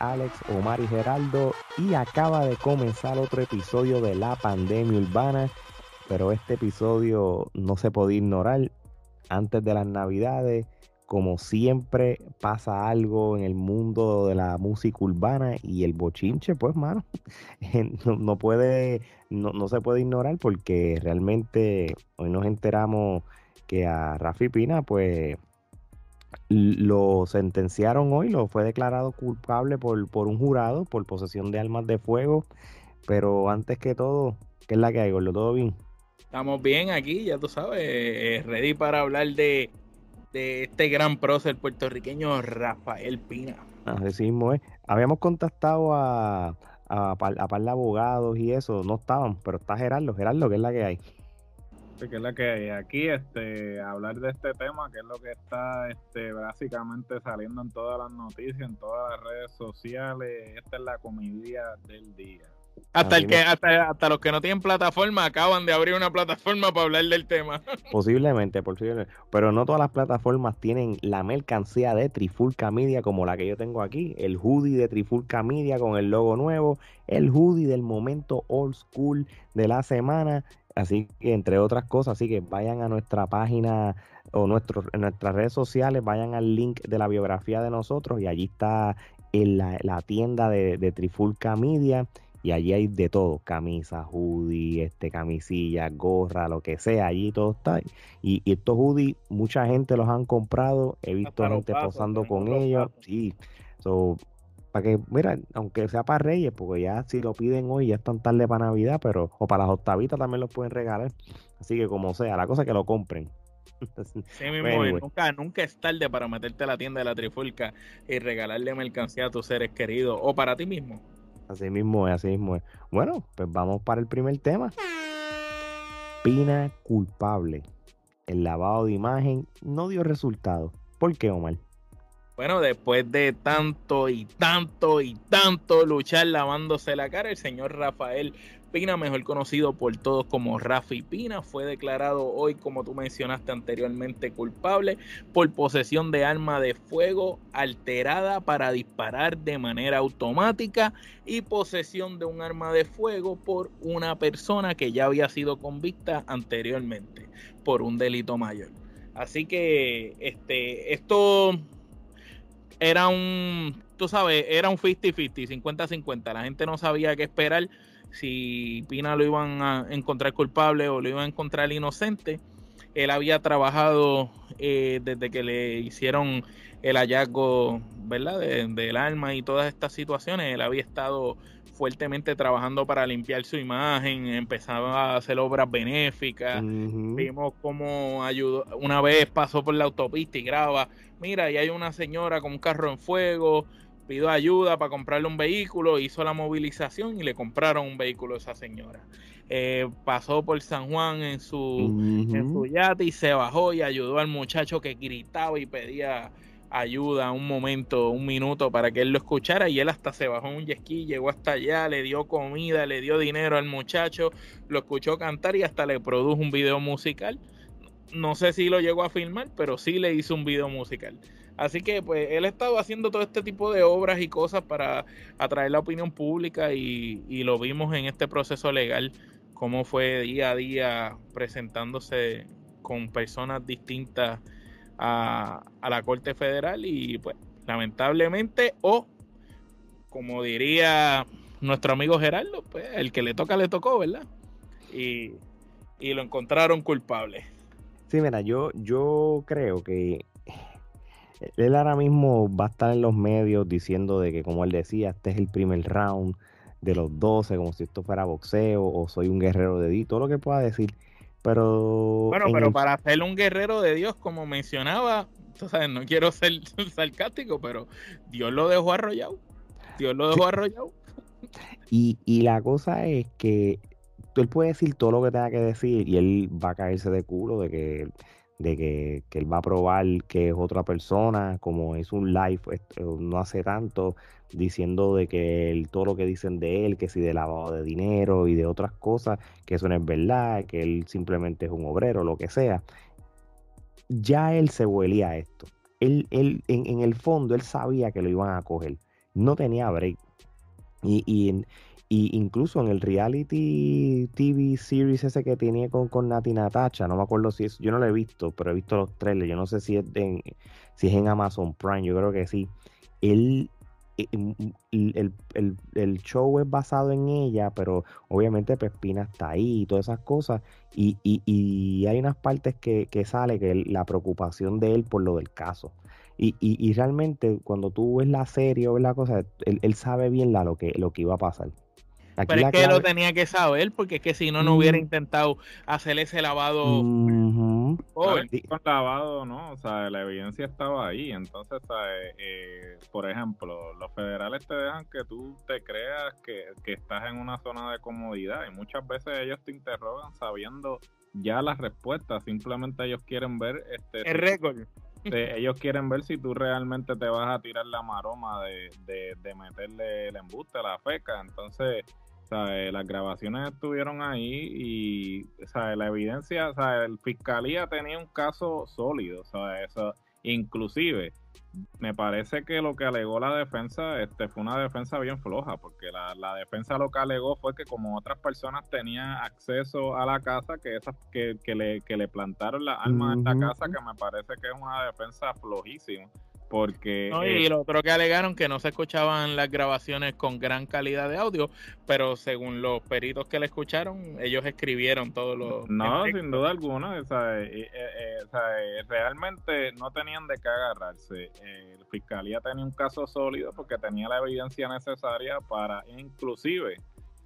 Alex, Omar y Geraldo y acaba de comenzar otro episodio de La Pandemia Urbana, pero este episodio no se puede ignorar antes de las navidades. Como siempre pasa algo en el mundo de la música urbana y el bochinche, pues mano, no, puede, no, no se puede ignorar porque realmente hoy nos enteramos que a Rafi Pina pues lo sentenciaron hoy, lo fue declarado culpable por, por un jurado por posesión de armas de fuego. Pero antes que todo, ¿qué es la que hay, Gordo? ¿Todo bien? Estamos bien aquí, ya tú sabes, eh, ready para hablar de, de este gran prócer puertorriqueño Rafael Pina. Así mismo es. Habíamos contactado a, a, a, a par de abogados y eso, no estaban, pero está Gerardo. Gerardo, ¿qué es la que hay? Que es la que hay aquí, este, hablar de este tema, que es lo que está este, básicamente saliendo en todas las noticias, en todas las redes sociales. Esta es la comedia del día. Hasta, el que, hasta, hasta, los que no tienen plataforma acaban de abrir una plataforma para hablar del tema. Posiblemente, posiblemente. Pero no todas las plataformas tienen la mercancía de Trifulca Media como la que yo tengo aquí. El hoodie de Trifulca Media con el logo nuevo. El hoodie del momento old school de la semana. Así que, entre otras cosas, así que vayan a nuestra página o nuestro, en nuestras redes sociales, vayan al link de la biografía de nosotros y allí está en la, la tienda de, de, Trifulca Media y allí hay de todo, camisa, hoodie, este, camisilla, gorra, lo que sea, allí todo está. Y, y estos hoodies, mucha gente los han comprado, he visto gente posando con ellos, sí. So, para que, mira, aunque sea para Reyes, porque ya si lo piden hoy ya es tan tarde para Navidad, pero, o para las octavitas también los pueden regalar. Así que como sea, la cosa es que lo compren. Sí, mismo, nunca, nunca es tarde para meterte a la tienda de la Trifulca y regalarle mercancía a tus seres queridos o para ti mismo. Así mismo es, así mismo es. Bueno, pues vamos para el primer tema. Pina culpable. El lavado de imagen no dio resultado. ¿Por qué, Omar? Bueno, después de tanto y tanto y tanto luchar lavándose la cara, el señor Rafael Pina, mejor conocido por todos como Rafi Pina, fue declarado hoy, como tú mencionaste anteriormente, culpable por posesión de arma de fuego alterada para disparar de manera automática y posesión de un arma de fuego por una persona que ya había sido convicta anteriormente por un delito mayor. Así que este, esto era un, tú sabes, era un 50-50, 50-50. La gente no sabía qué esperar si Pina lo iban a encontrar culpable o lo iban a encontrar inocente. Él había trabajado eh, desde que le hicieron el hallazgo, ¿verdad? del arma y todas estas situaciones. Él había estado fuertemente trabajando para limpiar su imagen, empezaba a hacer obras benéficas. Vimos cómo ayudó, una vez pasó por la autopista y graba, mira, y hay una señora con un carro en fuego, pidió ayuda para comprarle un vehículo, hizo la movilización y le compraron un vehículo a esa señora. Eh, pasó por San Juan en su, en su yate y se bajó y ayudó al muchacho que gritaba y pedía ayuda un momento, un minuto para que él lo escuchara y él hasta se bajó un jet llegó hasta allá, le dio comida, le dio dinero al muchacho, lo escuchó cantar y hasta le produjo un video musical. No sé si lo llegó a filmar, pero sí le hizo un video musical. Así que pues él estaba haciendo todo este tipo de obras y cosas para atraer la opinión pública y, y lo vimos en este proceso legal, cómo fue día a día presentándose con personas distintas a, la Corte Federal y pues lamentablemente o como diría nuestro amigo Gerardo, pues el que le toca le tocó, ¿verdad? Y, y lo encontraron culpable. Sí, mira, yo, yo creo que él ahora mismo va a estar en los medios diciendo de que, como él decía, este es el primer round de los 12, como si esto fuera boxeo o soy un guerrero de Dios, todo lo que pueda decir. Pero. Bueno, pero para ser un guerrero de Dios, como mencionaba, tú sabes, no quiero ser sarcástico, pero Dios lo dejó arrollado. Dios lo dejó arrollado. Y, y la cosa es que él puede decir todo lo que tenga que decir y él va a caerse de culo de que de que, que, él va a probar que es otra persona, como es un live no hace tanto, diciendo de que él, todo lo que dicen de él, que si de lavado de dinero y de otras cosas, que eso no es verdad, que él simplemente es un obrero, lo que sea. Ya él se huelía a esto. Él, él en, en, el fondo, él sabía que lo iban a coger, no tenía break. Y, y, y incluso en el reality TV series ese que tenía con, con Nati Natacha, no me acuerdo si es, yo no lo he visto, pero he visto los trailers, yo no sé si es, en, si es en Amazon Prime, yo creo que sí. Él, eh, el, el, el, show es basado en ella, pero obviamente Pespina está ahí y todas esas cosas. Y, y, y hay unas partes que, que sale que la preocupación de él por lo del caso. Y, y, y, realmente cuando tú ves la serie o ves la cosa, él, él sabe bien lo, que, lo que iba a pasar. Aquí Pero es que lo tenía que saber, porque es que si no, no hubiera mm. intentado hacer ese lavado. Uh -huh. Con lavado, no, o sea, la evidencia estaba ahí. Entonces, eh, por ejemplo, los federales te dejan que tú te creas que, que estás en una zona de comodidad y muchas veces ellos te interrogan sabiendo ya las respuestas, simplemente ellos quieren ver este el récord. ellos quieren ver si tú realmente te vas a tirar la maroma de, de, de meterle el embuste, la feca. Entonces, las grabaciones estuvieron ahí y la evidencia, sea, el fiscalía tenía un caso sólido, Eso, inclusive me parece que lo que alegó la defensa este, fue una defensa bien floja, porque la, la, defensa lo que alegó fue que como otras personas tenían acceso a la casa, que esas que, que, le, que le plantaron las armas en la casa, que me parece que es una defensa flojísima porque y lo otro que alegaron que no se escuchaban las grabaciones con gran calidad de audio pero según los peritos que le escucharon ellos escribieron todo lo no sin duda alguna o sea, eh, eh, o sea, realmente no tenían de qué agarrarse. La fiscalía tenía un caso sólido porque tenía la evidencia necesaria para inclusive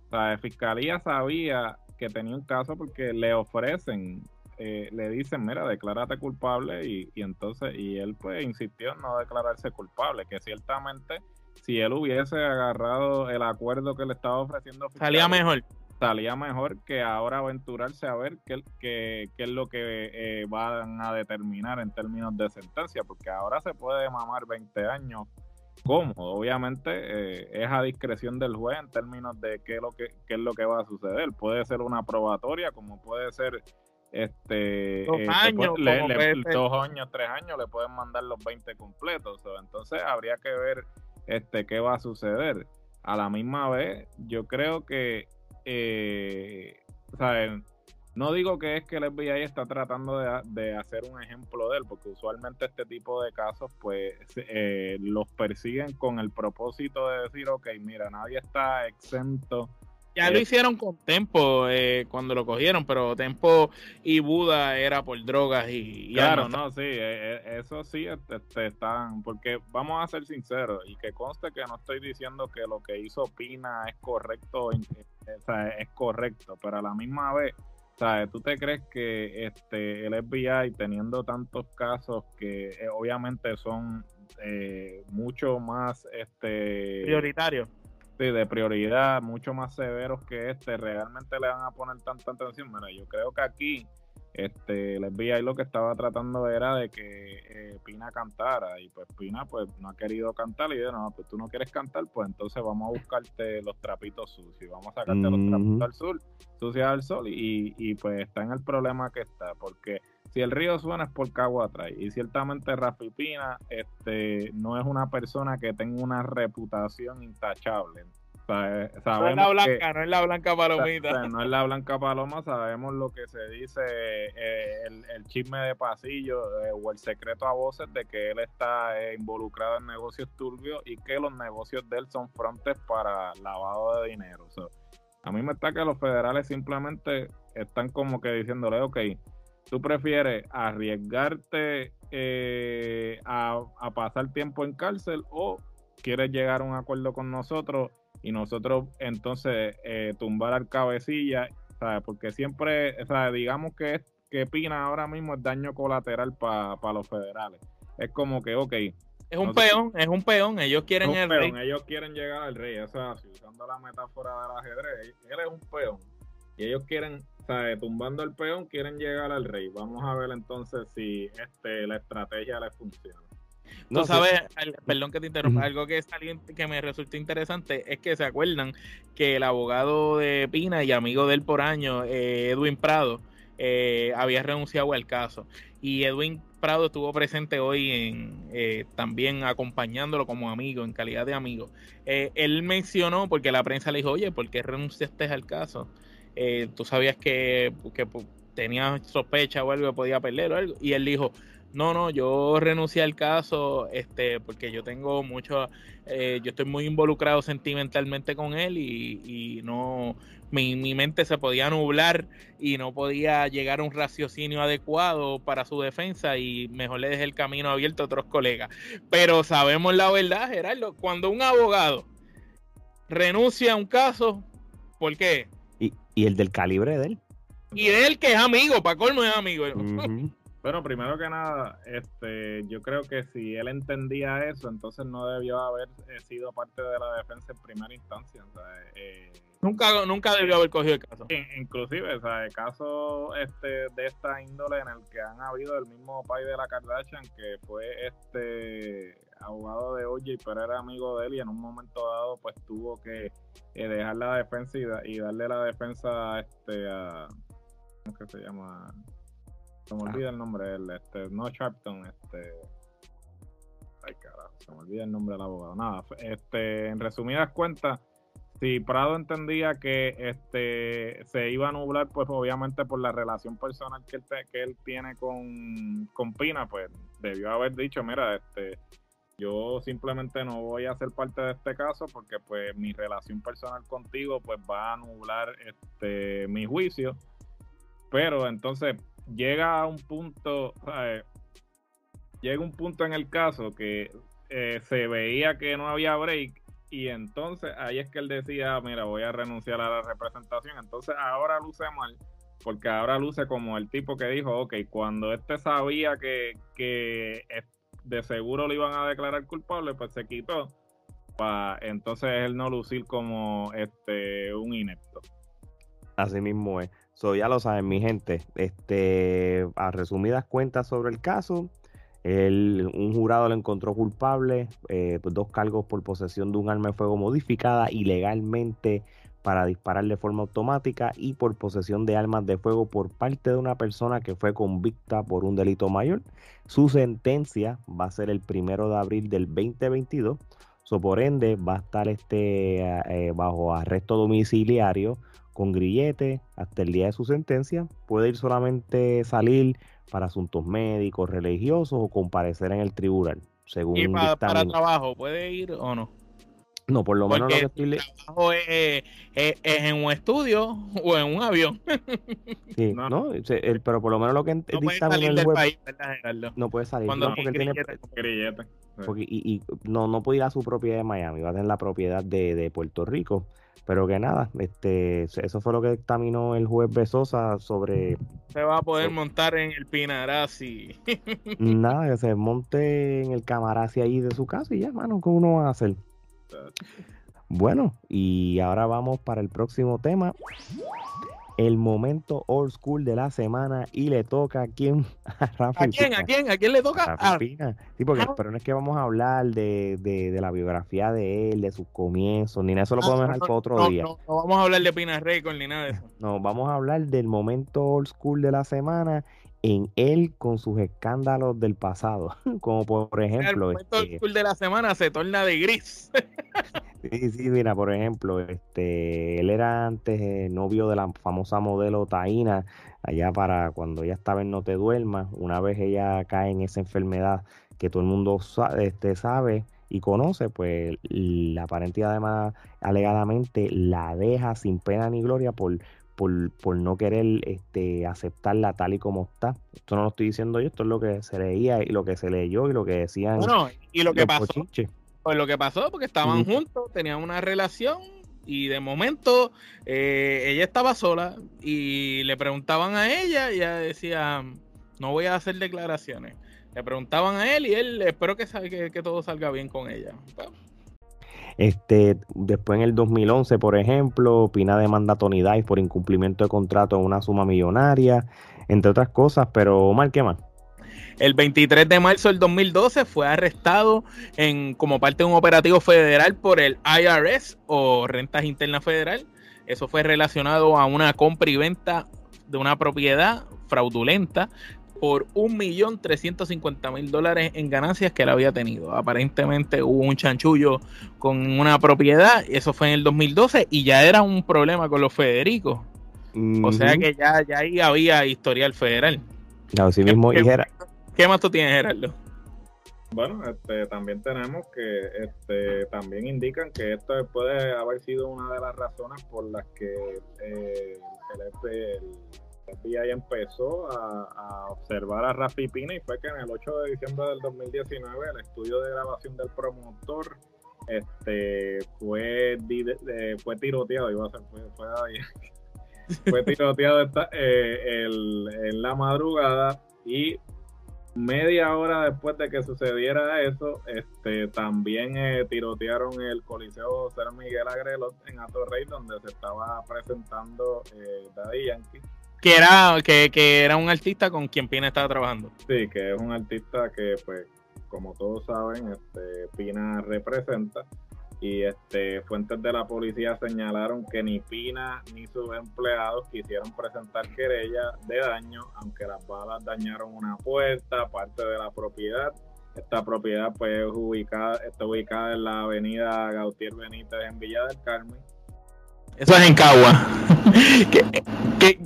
o sea, la fiscalía sabía que tenía un caso porque le ofrecen eh, le dicen, mira, declárate culpable y, entonces, y él pues insistió en no declararse culpable, que ciertamente si él hubiese agarrado el acuerdo que le estaba ofreciendo, salía mejor. Salía mejor que ahora aventurarse a ver qué, qué, qué es lo que eh, van a determinar en términos de sentencia, porque ahora se puede mamar 20 años cómodo. Obviamente eh, es a discreción del juez en términos de qué es, lo que, qué es lo que va a suceder. Puede ser una probatoria, como puede ser este dos, eh, años, dos años, tres años, le pueden mandar los 20 completos. entonces habría que ver este qué va a suceder. A la misma vez, yo creo que, eh, no digo que es que el FBI está tratando de, hacer un ejemplo de él, porque usualmente este tipo de casos, pues, eh, los persiguen con el propósito de decir, ok, mira, nadie está exento ya lo hicieron con Tempo eh, cuando lo cogieron, pero Tempo y Buda era por drogas y... claro, no, sí, eh, eh, eso sí este, este, están, porque vamos a ser sinceros y que conste que no estoy diciendo que lo que hizo Pina es correcto, es correcto, pero a la misma vez, ¿sabes? ¿Tú te crees que este el FBI teniendo tantos casos que obviamente son mucho más este prioritarios de prioridad, mucho más severos que este, realmente le van a poner tanta atención. Mira, yo creo que aquí este, el FBI lo que estaba tratando era de que eh, Pina cantara y pues Pina pues no ha querido cantar y de no, pues tú no quieres cantar, pues entonces vamos a buscarte los trapitos sucios, vamos a sacarte los trapitos al sol, sucios al sol y, y pues está en el problema que está, porque si el río suena es porque agua trae. Y ciertamente Rafi Pina este, no es una persona que tenga una reputación intachable. Eh, no es la blanca, no es la blanca palomita. no es la blanca paloma, sabemos lo que se dice, eh, el, chisme de pasillo eh, o el secreto a voces de que él está involucrado en negocios turbios y que los negocios de él son frontes para lavado de dinero. a mí me está que los federales simplemente están como que diciéndole, ok, ¿Tú prefieres arriesgarte a, pasar tiempo en cárcel o quieres llegar a un acuerdo con nosotros y nosotros entonces eh, tumbar al cabecilla? ¿sabes? Porque siempre, digamos que, que Pina ahora mismo es daño colateral para los federales. Es como que, ok. Es un peón, es un peón, ellos quieren el peón, Ellos quieren llegar al rey, es así, usando la metáfora del ajedrez, él es un peón y ellos quieren, ¿sabes? tumbando el peón, quieren llegar al rey. Vamos a ver entonces si este, la estrategia les funciona. No sabes, perdón que te interrumpa, algo que, que me resulta interesante es que se acuerdan que el abogado de Pina y amigo de él por año, eh, Edwin Prado, eh, había renunciado al caso. Y Edwin Prado estuvo presente hoy en, eh, también acompañándolo como amigo, en calidad de amigo. Eh, él mencionó, porque la prensa le dijo, oye, ¿por qué renunciaste al caso? Tú sabías que, que tenía sospecha o algo que podía perder o algo. Y él dijo, no, no, yo renuncié al caso este, porque yo tengo mucho, eh, yo estoy muy involucrado sentimentalmente con él y, no, mi, mi, mente se podía nublar y no podía llegar a un raciocinio adecuado para su defensa y mejor le dejé el camino abierto a otros colegas. Pero sabemos la verdad, Gerardo, cuando un abogado renuncia a un caso, ¿por qué? Y, y el del calibre de él. Y de él que es amigo, para colmo es amigo. Bueno, primero que nada, este, yo creo que si él entendía eso, entonces no debió haber eh, sido parte de la defensa en primera instancia. Eh, nunca, nunca debió haber cogido el caso. Inclusive, o sea, el caso este, de esta índole en el que han habido el mismo pai de la Kardashian, que fue este abogado de OJ, pero era amigo de él y en un momento dado pues tuvo que eh, dejar la defensa y, darle la defensa este, a... ¿Cómo que se llama? Se me olvida el nombre él, este, no Sharpton, este. Ay, carajo, se me olvida el nombre del abogado. Nada, este, en resumidas cuentas, si Prado entendía que este se iba a nublar, pues obviamente por la relación personal que él, que él tiene con, con Pina, pues debió haber dicho, mira, este, yo simplemente no voy a ser parte de este caso porque pues mi relación personal contigo pues va a nublar este mi juicio. Pero entonces llega a un punto, llega un punto en el caso que eh, se veía que no había break y entonces ahí es que él decía, mira, voy a renunciar a la representación. Entonces ahora luce mal, porque ahora luce como el tipo que dijo, ok, cuando este sabía que, que de seguro lo iban a declarar culpable, pues se quitó, para entonces él no lucir como este un inepto. Así mismo es. So, ya lo saben, mi gente. Este, a resumidas cuentas sobre el caso, el, un jurado lo encontró culpable, eh, pues, dos cargos por posesión de un arma de fuego modificada ilegalmente para disparar de forma automática y por posesión de armas de fuego por parte de una persona que fue convicta por un delito mayor. Su sentencia va a ser el primero de abril del 2022. So, por ende, va a estar este, eh, bajo arresto domiciliario con grillete hasta el día de su sentencia. Puede ir solamente salir para asuntos médicos, religiosos o comparecer en el tribunal. Según ¿Y para, trabajo puede ir o no? No, por lo menos lo que estoy trabajo es, en un estudio o en un avión. Sí, no, pero por lo menos lo que no puede salir del país, No puede salir. Cuando no, porque tiene, y, no, no puede ir a su propiedad de Miami, va a tener la propiedad de, de Puerto Rico. Pero que nada, este, eso fue lo que dictaminó el juez Besosa sobre. Se va a poder montar en el Pinarazzi. nada, que se monte en el Camarazzi ahí de su casa y ya, mano, ¿qué uno va a hacer? Bueno, y ahora vamos para el próximo tema el momento old school de la semana y le toca a quién a Rafa ¿A quién? ¿A quién? ¿A quién le toca? A Sí, porque, pero no es que vamos a hablar de, de, la biografía de él, de sus comienzos, ni nada, eso lo podemos dejar para otro día. No, vamos a hablar de Pina Record ni nada de eso. No, vamos a hablar del momento old school de la semana en él con sus escándalos del pasado, como por ejemplo... El este, de la semana se torna de gris. sí, sí, mira, por ejemplo, este, él era antes eh, novio de la famosa modelo Taina, allá para cuando ella estaba en No Te Duermas, una vez ella cae en esa enfermedad que todo el mundo sabe, este, sabe y conoce, pues la aparente además alegadamente la deja sin pena ni gloria por por, no querer este, aceptarla tal y como está. Esto no lo estoy diciendo yo, esto es lo que se leía y lo que se leyó y lo que decían. Bueno, y lo que pasó. Pues lo que pasó, porque estaban juntos, tenían una relación y de momento eh, ella estaba sola y le preguntaban a ella y ella decía, no voy a hacer declaraciones. Le preguntaban a él y él, espero que, que, que todo salga bien con ella. Este, después en el 2011, por ejemplo, Pina demanda a Tony Dice por incumplimiento de contrato en una suma millonaria, entre otras cosas, pero Omar, ¿qué más? El 23 de marzo del 2012 fue arrestado en, como parte de un operativo federal por el IRS o Rentas Internas Federal. Eso fue relacionado a una compra y venta de una propiedad fraudulenta por 1.350.000 dólares en ganancias que él había tenido. Aparentemente hubo un chanchullo con una propiedad, eso fue en el 2012 y ya era un problema con los Federicos. O sea que ya, ya ahí había historial federal. Así mismo, ¿Qué, ¿Qué más tú tienes, Gerardo? Bueno, este, también tenemos que este, también indican que esto puede haber sido una de las razones por las que eh, el, FBI empezó a, observar a Rafi Pina y fue que en el 8 de diciembre del 2019 el estudio de grabación del promotor este fue fue tiroteado iba a ser fue, fue, tiroteado eh, en la madrugada y media hora después de que sucediera eso, este, también eh, tirotearon el Coliseo San Miguel Agrelo en Atorrey, donde se estaba presentando eh, Daddy Yankee. Que era, que, que, era un artista con quien Pina estaba trabajando. Sí, que es un artista que, pues, como todos saben, este, Pina representa y este, fuentes de la policía señalaron que ni Pina ni sus empleados quisieron presentar querella de daño, aunque las balas dañaron una puerta, parte de la propiedad. Esta propiedad pues ubicada, está ubicada en la avenida Gautier Benítez en Villa del Carmen. Eso es en Cagua. ¿Qué,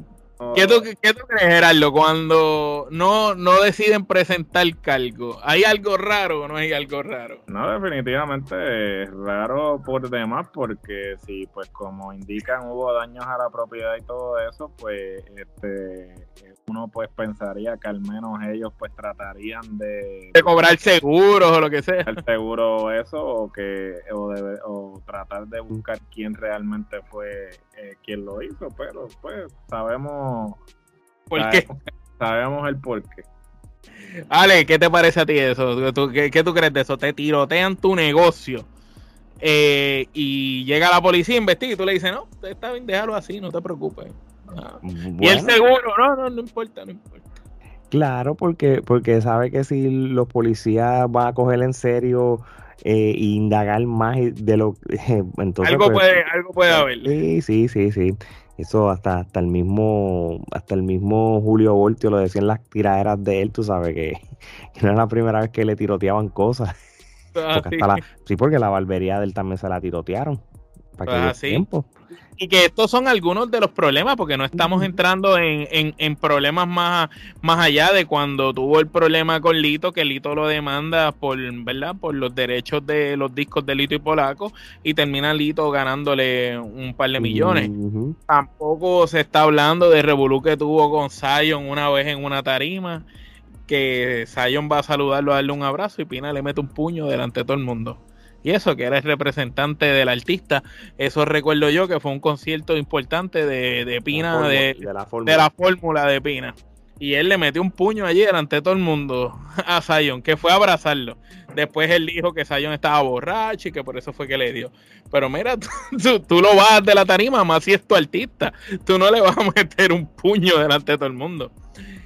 ¿Qué tú, ¿Qué tú, crees, Gerardo, cuando no, no deciden presentar cargo? ¿Hay algo raro o no hay algo raro? No, definitivamente es raro por demás, porque si, pues, como indican, hubo daños a la propiedad y todo eso, pues, este, uno pues pensaría que al menos ellos pues tratarían de, de cobrar seguros o lo que sea el seguro eso o que o, o tratar de buscar quién realmente fue eh, quien lo hizo pero pues sabemos ¿Por qué? sabemos el por qué Ale, ¿qué te parece a ti eso? qué, tú crees de eso? Te tirotean tu negocio eh, y llega la policía, investiga y tú le dices, no, está bien, déjalo así, no te preocupes. Y el seguro, no, no, no importa, no importa. Claro, porque, porque sabe que si los policías van a coger en serio eh, e indagar más de lo entonces algo pues, puede, algo puede haber. Sí, sí, sí, sí. Eso hasta, hasta el mismo, hasta el mismo Julio Voltio lo decían las tiraderas de él, tú sabes que, no era la primera vez que le tiroteaban cosas. Ah, sí. porque la barbería de él también se la tirotearon. Para ah, tiempo y que estos son algunos de los problemas, porque no estamos entrando en, problemas más, más allá de cuando tuvo el problema con Lito, que Lito lo demanda por, ¿verdad? por los derechos de los discos de Lito y Polaco, y termina Lito ganándole un par de millones. Tampoco se está hablando de Revolu que tuvo con Zion una vez en una tarima, que Zion va a saludarlo, a darle un abrazo, y Pina le mete un puño delante de todo el mundo y eso, que era el representante del artista. Eso recuerdo yo que fue un concierto importante de, Pina, de, la fórmula de Pina. Y él le metió un puño allí delante de todo el mundo a Zion, que fue a abrazarlo. Después él dijo que Zion estaba borracho y que por eso fue que le dio. Pero mira, tú, tú, lo vas de la tarima, más si es tu artista. Tú no le vas a meter un puño delante de todo el mundo.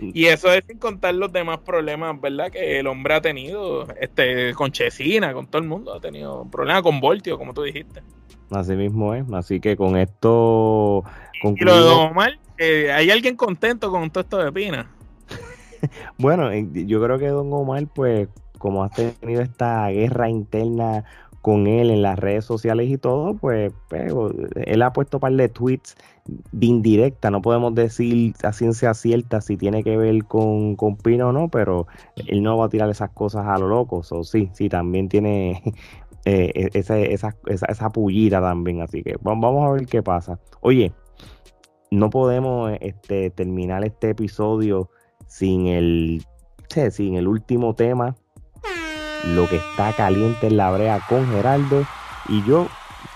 Y eso es sin contar los demás problemas, ¿verdad? Que el hombre ha tenido, este, con Chesina, con todo el mundo, ha tenido problemas con Voltio, como tú dijiste. Así mismo es, así que con esto Y lo de Don Omar, ¿hay alguien contento con todo esto de Pina? bueno, yo creo que Don Omar, pues, como ha tenido esta guerra interna con él en las redes sociales y todo, pues, pues él ha puesto un par de tweets de indirecta, no podemos decir a ciencia cierta si tiene que ver con, con Pino o no, pero él no va a tirar esas cosas a lo loco, o sí, sí, también tiene eh, e, esa, esa, esa, pullita también, así que vamos a ver qué pasa. Oye, no podemos este, terminar este episodio sin el, sin el último tema, lo que está caliente en la brea con Geraldo y yo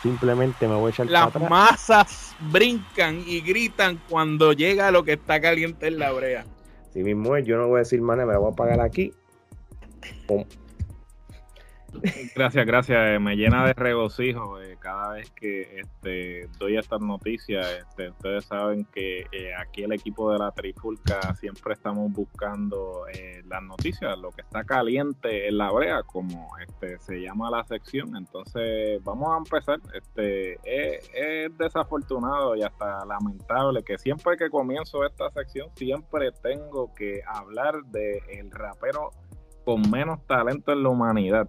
simplemente me voy a echar Las masas brincan y gritan cuando llega lo que está caliente en la brea. Si mismo es, yo no voy a decir, mané, me la voy a apagar aquí. Gracias, gracias. Eh, me llena de regocijo eh, cada vez que este, doy estas noticias. Este, ustedes saben que eh, aquí el equipo de la Trifulca siempre estamos buscando las noticias, lo que está caliente en la brea, como este, se llama la sección. Entonces, vamos a empezar. Este, es, es desafortunado y hasta lamentable que siempre que comienzo esta sección, siempre tengo que hablar de el rapero con menos talento en la humanidad.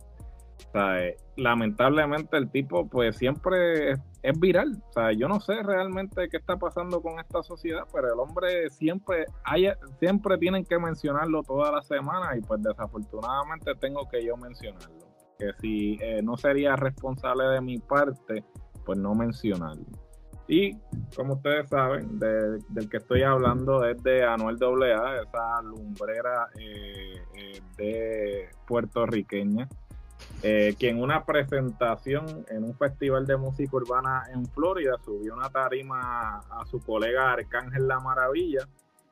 Lamentablemente el tipo pues siempre es, viral. O sea, yo no sé realmente qué está pasando con esta sociedad, pero el hombre siempre hay, siempre tienen que mencionarlo toda la semana y pues desafortunadamente tengo que yo mencionarlo. Que si eh, no sería responsable de mi parte, pues no mencionarlo. Y como ustedes saben, del que estoy hablando es de Anuel AA, esa lumbrera eh, eh, de puertorriqueña, eh, que en una presentación en un festival de música urbana en Florida subió una tarima a su colega Arcángel La Maravilla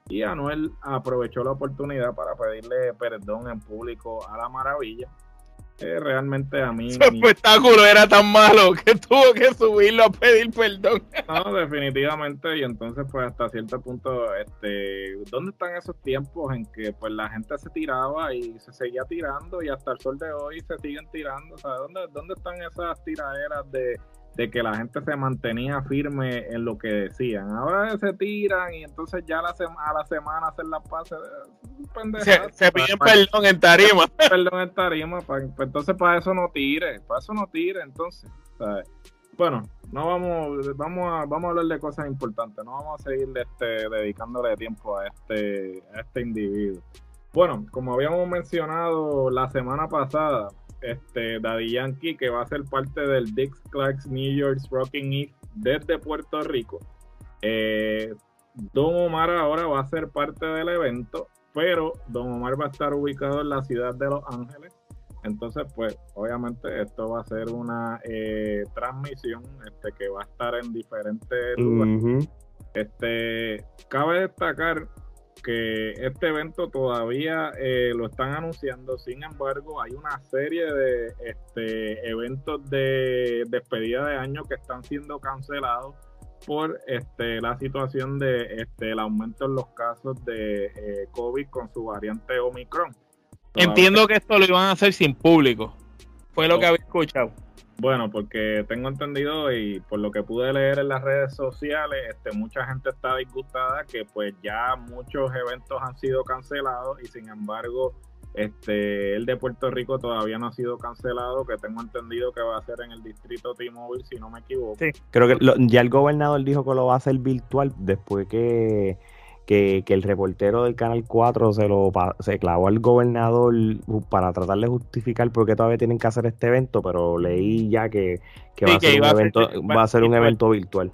y Anuel aprovechó la oportunidad para pedirle perdón en público a La Maravilla realmente a mí. Su espectáculo era tan malo que tuvo que subirlo a pedir perdón. No, definitivamente. Y entonces, pues hasta cierto punto, este, ¿dónde están esos tiempos en que pues la gente se tiraba y se seguía tirando y hasta el sol de hoy se siguen tirando? O sea, ¿dónde, dónde están esas tiraderas de de que la gente se mantenía firme en lo que decían. Ahora se tiran y entonces ya la a la semana hacen las pases. Se, se piden perdón en tarima. Perdón en tarima. Entonces para eso no tire. Para eso no tire entonces. Bueno, no vamos, vamos a, vamos a hablar de cosas importantes. No vamos a seguir este, dedicándole tiempo a este, a este individuo. Bueno, como habíamos mencionado la semana pasada, este, Daddy Yankee, que va a ser parte del Dix Clark's New York's Rocking Eve desde Puerto Rico. Eh, Don Omar ahora va a ser parte del evento, pero Don Omar va a estar ubicado en la ciudad de Los Ángeles. Entonces, pues, obviamente esto va a ser una eh, transmisión este, que va a estar en diferentes lugares. Este, cabe destacar que este evento todavía eh, lo están anunciando, sin embargo hay una serie de este, eventos de despedida de año que están siendo cancelados por este, la situación de este, el aumento en los casos de eh, COVID con su variante Omicron. Entiendo que esto lo iban a hacer sin público, fue lo que había escuchado. Bueno, porque tengo entendido y por lo que pude leer en las redes sociales, este, mucha gente está disgustada que pues ya muchos eventos han sido cancelados y sin embargo este, el de Puerto Rico todavía no ha sido cancelado, que tengo entendido que va a ser en el distrito T-Mobile, si no me equivoco. Sí, creo que ya el gobernador dijo que lo va a hacer virtual después que que, el reportero del Canal 4 se lo se clavó al gobernador para tratar de justificar por qué todavía tienen que hacer este evento, pero leí ya que, va, a ser un evento, va a ser un evento virtual.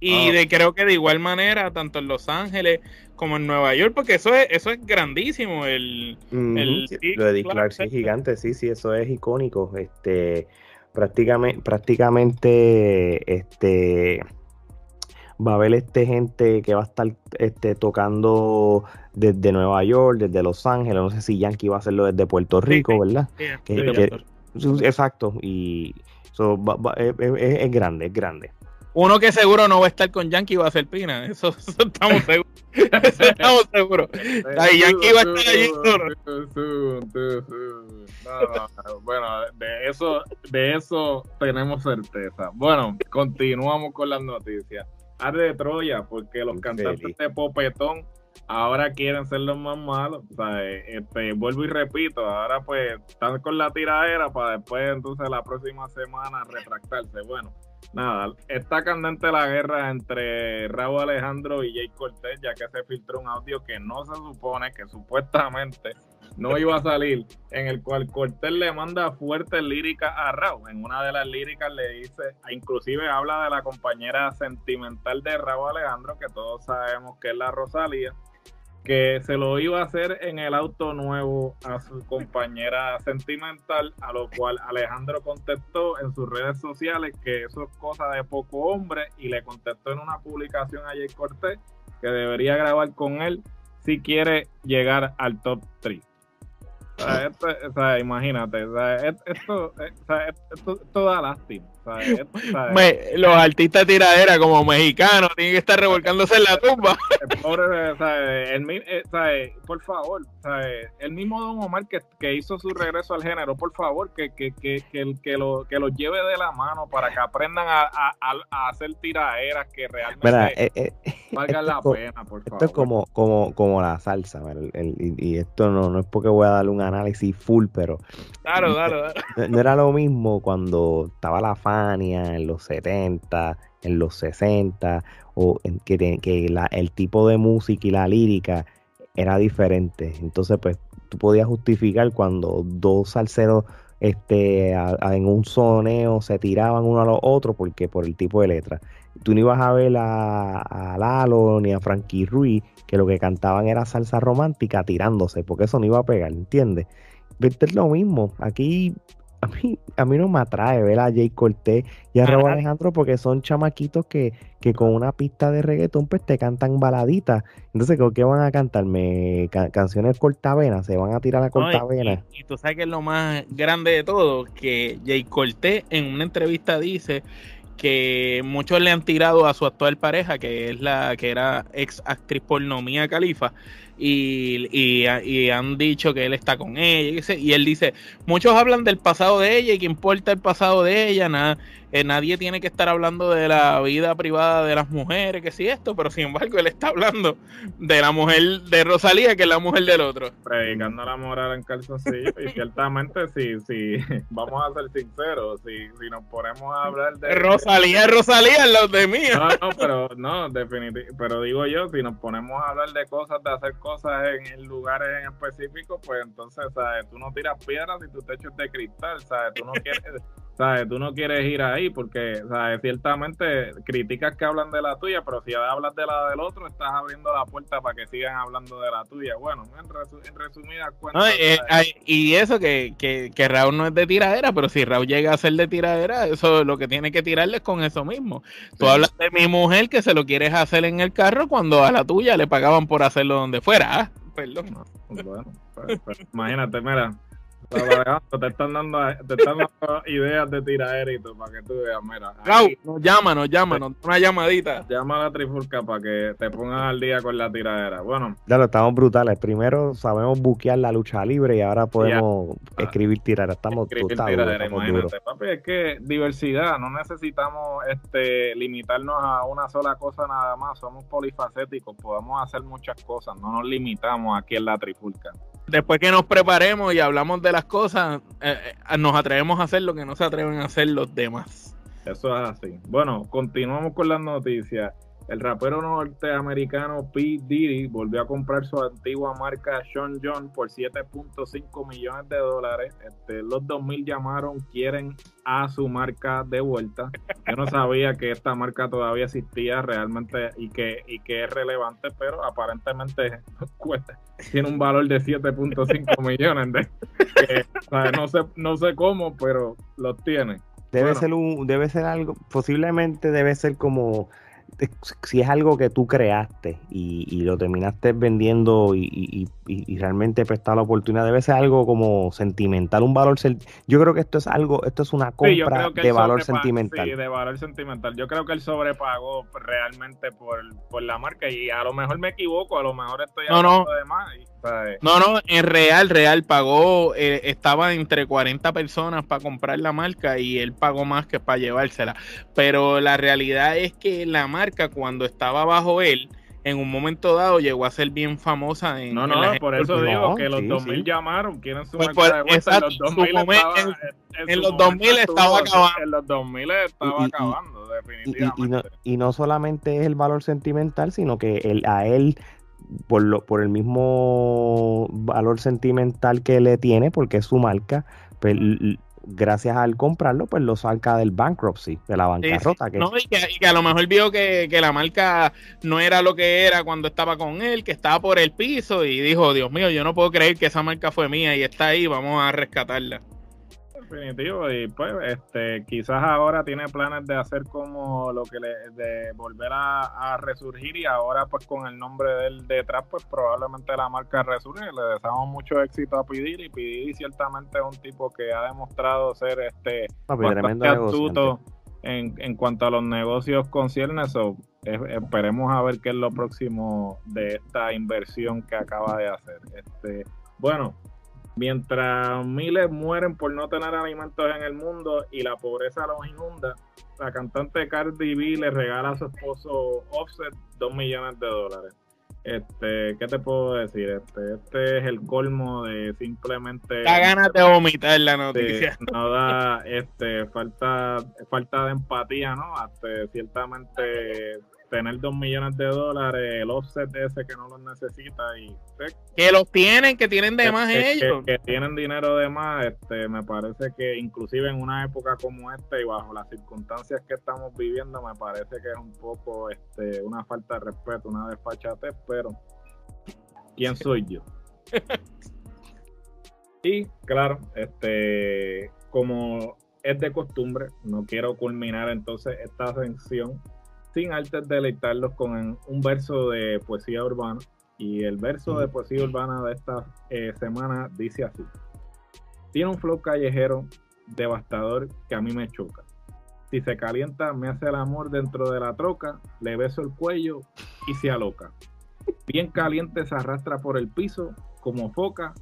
Y ah. de, creo que de igual manera, tanto en Los Ángeles como en Nueva York, porque eso es, eso es grandísimo. El, lo de Dick Clark es gigante, sí, sí, eso es icónico. Este, prácticamente, prácticamente, este va a haber este gente que va a estar este, tocando desde Nueva York, desde Los Ángeles, no sé si Yankee va a hacerlo desde Puerto Rico, ¿verdad? exacto, y eso es, grande, es grande. Uno que seguro no va a estar con Yankee va a ser Pina, eso, estamos seguros. eso estamos seguros. Yankee va a estar allí bueno, de eso, de eso tenemos certeza. Bueno, continuamos con las noticias arde de Troya, porque los cantantes de popetón ahora quieren ser los más malos. O sea, este, vuelvo y repito, ahora pues están con la tiradera para después entonces la próxima semana retractarse. Bueno, nada, está candente la guerra entre Raúl Alejandro y Jay Cortés, ya que se filtró un audio que no se supone que supuestamente no iba a salir, en el cual Cortés le manda fuertes líricas a Raúl. En una de las líricas le dice, inclusive habla de la compañera sentimental de Raúl Alejandro, que todos sabemos que es la Rosalía, que se lo iba a hacer en el auto nuevo a su compañera sentimental, a lo cual Alejandro contestó en sus redes sociales que eso es cosa de poco hombre y le contestó en una publicación a Jay Cortés que debería grabar con él si quiere llegar al top 3. O sea, imagínate, o sea, esto, esto, esto, da lástima. Los artistas tiraderas como mexicanos tienen que estar revolcándose en la tumba. El pobre, o sea, el, eh, por favor, el mismo Don Omar que, que, hizo su regreso al género, por favor, que, que, que, que, que, lo, que lo lleve de la mano para que aprendan a, a, a hacer tiraderas que realmente eh, eh, valgan la pena, por favor. Esto es como, como, como la salsa, y, esto no, no es porque voy a darle un análisis full, pero... Claro, claro, claro. No, era lo mismo cuando estaba la En los 70, en los 60, o en que, el tipo de música y la lírica era diferente. Entonces, pues, tú podías justificar cuando dos salseros este, en un soneo se tiraban uno a los otros porque por el tipo de letra. Tú no ibas a ver a, a Lalo ni a Frankie Ruiz que lo que cantaban era salsa romántica tirándose, porque eso no iba a pegar, ¿entiendes? Es lo mismo. Aquí a mí, a mí no me atrae ver a Jay Cortés y a Raúl Alejandro porque son chamaquitos que, que con una pista de reggaetón pues te cantan baladitas. Entonces, ¿qué van a cantarme? canciones cortavenas, se van a tirar a cortavenas. y, tú sabes que es lo más grande de todo, que Jay Cortés en una entrevista dice que muchos le han tirado a su actual pareja, que es la que era ex actriz pornomía Califa, y, y, han dicho que él está con ella. Y, él dice, muchos hablan del pasado de ella y que importa el pasado de ella, nada, eh, nadie tiene que estar hablando de la vida privada de las mujeres, que sí esto, pero sin embargo él está hablando de la mujer de Rosalía, que es la mujer del otro. Predicando la moral en calzoncillo y ciertamente si, si, vamos a ser sinceros, si, si nos ponemos a hablar de... Rosalía, Rosalía, los de mí. No, no, pero no, definitivamente, pero digo yo, si nos ponemos a hablar de cosas, de hacer cosas en, lugares en específico, pues entonces, ¿sabes? Tú no tiras piedras y tu techo es de cristal, ¿sabes? Tú no quieres ¿sabes? Tú no quieres ir ahí porque, ¿sabes? Ciertamente criticas que hablan de la tuya, pero si hablas de la del otro, estás abriendo la puerta para que sigan hablando de la tuya. Bueno, en, resumidas cuentas. Eh, y eso que, que, que, Raúl no es de tiradera, pero si Raúl llega a ser de tiradera, eso lo que tiene que tirarle es con eso mismo. Tú hablas de mi mujer que se lo quieres hacer en el carro cuando a la tuya le pagaban por hacerlo donde fuera. Ah, perdón. bueno, pues, pues, imagínate, mira te están dando, te están dando ideas de tiraderito para que tú veas, mira. nos llámanos, llámanos, una llamadita. Llama a la trifulca para que te pongan al día con la tiradera. Bueno. Ya lo estamos brutales. Primero sabemos buquear la lucha libre y ahora podemos ah. escribir tiradera. Estamos tiradera, imagínate, papi, es que diversidad, no necesitamos este limitarnos a una sola cosa nada más. Somos polifacéticos, podemos hacer muchas cosas, no nos limitamos aquí en la trifulca después que nos preparemos y hablamos de las cosas, eh, eh, nos atrevemos a hacer lo que no se atreven a hacer los demás. Eso es así. Bueno, continuamos con las noticias. El rapero norteamericano P. Diddy volvió a comprar su antigua marca Sean John por 7.5 millones de dólares. Este, los 2000 llamaron, quieren a su marca de vuelta. Yo no sabía que esta marca todavía existía realmente y que, y que es relevante, pero aparentemente cuesta, tiene un valor de 7.5 millones. De, no, sé, no sé cómo, pero los tiene. Debe ser un, debe ser algo, posiblemente debe ser como si es algo que tú creaste y, lo terminaste vendiendo y, realmente prestar la oportunidad, debe ser algo como sentimental, un valor. Yo creo que esto es algo, esto es una compra de valor sentimental. Sí, de valor sentimental. Yo creo que él sobrepagó realmente por, por la marca y a lo mejor me equivoco, a lo mejor estoy hablando de más. No, no, en real, real pagó, eh, estaba entre 40 personas para comprar la marca y él pagó más que para llevársela. Pero la realidad es que la marca cuando estaba bajo él, en un momento dado llegó a ser bien famosa en No, no, por eso digo que los 2000 llamaron, quieren su pues marca de vuelta, en los 2000 estaba, en, los 2000 estaba acabando. En los 2000 estaba acabando, definitivamente. Y, no, solamente es el valor sentimental, sino que el, a él por, lo, por el mismo valor sentimental que le tiene, porque es su marca, pues, gracias al comprarlo, pues lo saca del bankruptcy, de la bancarrota. Que... No, y, que, a lo mejor vio que, que, la marca no era lo que era cuando estaba con él, que estaba por el piso y dijo, Dios mío, yo no puedo creer que esa marca fue mía y está ahí, vamos a rescatarla. Definitivo, y pues este quizás ahora tiene planes de hacer como lo que le, de volver a, resurgir y ahora pues con el nombre del detrás pues probablemente la marca resurge. Le deseamos mucho éxito a Pidiri, Pidiri ciertamente es un tipo que ha demostrado ser este bastante astuto en, en cuanto a los negocios conciernen, so, esperemos a ver qué es lo próximo de esta inversión que acaba de hacer. Este, bueno, mientras miles mueren por no tener alimentos en el mundo y la pobreza los inunda, la cantante Cardi B le regala a su esposo Offset dos millones de dólares. Este, ¿qué te puedo decir? Este, este es el colmo de simplemente. Da ganas de vomitar la noticia. no da, este, falta, falta de empatía, ¿no? Hasta ciertamente tener dos millones de dólares, el offset ese que no los necesita y pues, que los tienen, que tienen de más ellos. Que, tienen dinero de más, este, me parece que inclusive en una época como esta y bajo las circunstancias que estamos viviendo, me parece que es un poco este, una falta de respeto, una desfachatez, pero ¿quién soy yo? y claro, este, como es de costumbre, no quiero culminar entonces esta sección sin antes deleitarlos con un verso de poesía urbana. Y el verso de poesía urbana de esta eh, semana dice así. Tiene un flow callejero devastador que a mí me choca. Si se calienta, me hace el amor dentro de la troca, le beso el cuello y se aloca. Bien caliente se arrastra por el piso como foca.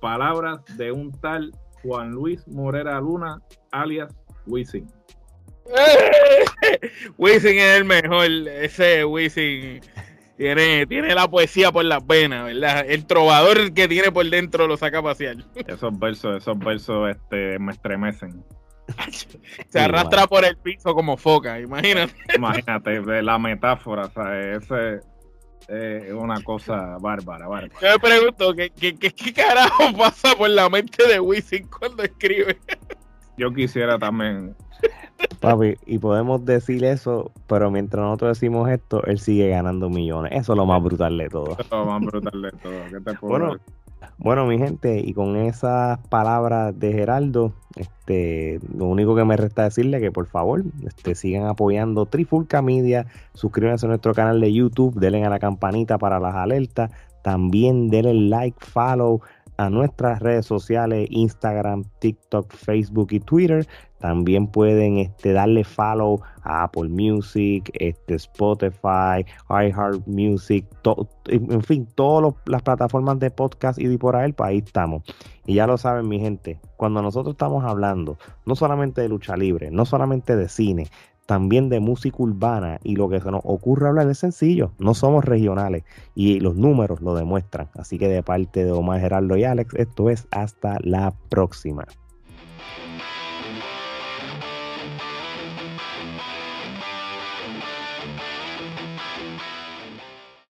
Palabras de un tal Juan Luis Morera Luna, alias Wisin. Wisin es el mejor. Ese Wisin tiene, tiene la poesía por las venas, ¿verdad? El trovador que tiene por dentro lo saca a pasear. Esos versos, esos versos este, me estremecen. Se arrastra por el piso como foca, imagínate. Imagínate, de la metáfora, ¿sabes? Ese es una cosa bárbara, bárbara. Yo me pregunto, ¿qué, qué, qué carajo pasa por la mente de Wisin cuando escribe? Yo quisiera también Papi, y podemos decir eso, pero mientras nosotros decimos esto, él sigue ganando millones. Eso es lo más brutal de todo. Eso es lo más brutal de todo. ¿Qué te puedo bueno, bueno, mi gente, y con esas palabras de Geraldo, este, lo único que me resta decirle es que por favor este, sigan apoyando Trifulca Media, suscríbanse a nuestro canal de YouTube, denle a la campanita para las alertas, también denle like, follow a nuestras redes sociales, Instagram, TikTok, Facebook y Twitter. También pueden este, darle follow a Apple Music, este, Spotify, iHeart Music, en fin, todas las plataformas de podcast y de por ahí, pues ahí estamos. Y ya lo saben, mi gente, cuando nosotros estamos hablando no solamente de lucha libre, no solamente de cine, también de música urbana y lo que se nos ocurre hablar es sencillo, no somos regionales y los números lo demuestran. Así que de parte de Omar Gerardo y Alex, esto es hasta la próxima.